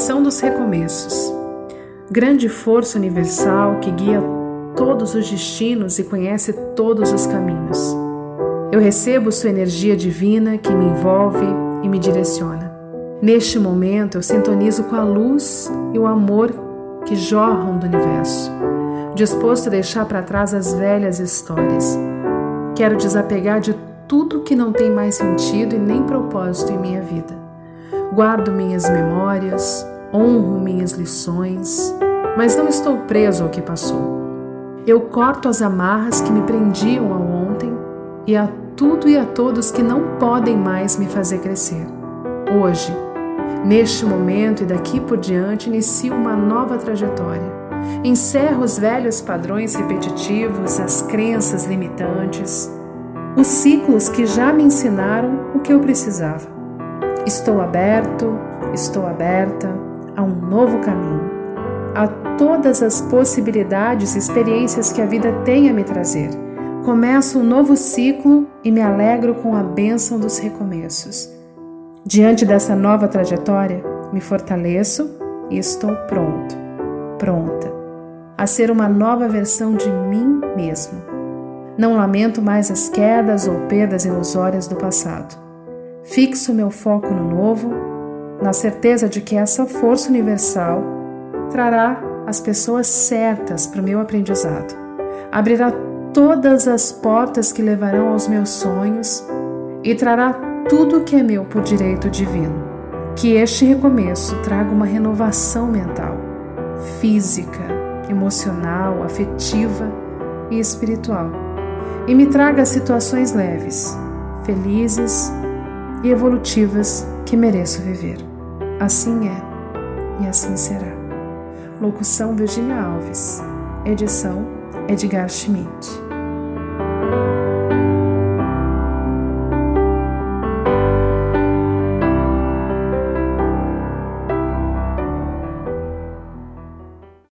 Vibração dos recomeços. Grande força universal que guia todos os destinos e conhece todos os caminhos. Eu recebo sua energia divina que me envolve e me direciona. Neste momento, eu sintonizo com a luz e o amor que jorram do universo, disposto a deixar para trás as velhas histórias. Quero desapegar de tudo que não tem mais sentido e nem propósito em minha vida. Guardo minhas memórias, honro minhas lições, mas não estou preso ao que passou. Eu corto as amarras que me prendiam ao ontem e a tudo e a todos que não podem mais me fazer crescer. Hoje, neste momento e daqui por diante, inicio uma nova trajetória. Encerro os velhos padrões repetitivos, as crenças limitantes, os ciclos que já me ensinaram o que eu precisava. Estou aberto, estou aberta a um novo caminho, a todas as possibilidades e experiências que a vida tem a me trazer Começo um novo ciclo e me alegro com a bênção dos recomeços. Diante dessa nova trajetória, me fortaleço e estou pronto, pronta a ser uma nova versão de mim mesmo. Não lamento mais as quedas ou perdas ilusórias do passado. Fixo meu foco no novo, na certeza de que essa força universal trará as pessoas certas para o meu aprendizado. Abrirá todas as portas que levarão aos meus sonhos e trará tudo que é meu por direito divino. Que este recomeço traga uma renovação mental, física, emocional, afetiva e espiritual. E me traga situações leves, felizes e evolutivas que mereço viver. Assim é e assim será. Locução Virginia Alves. Edição Edgar Schmidt.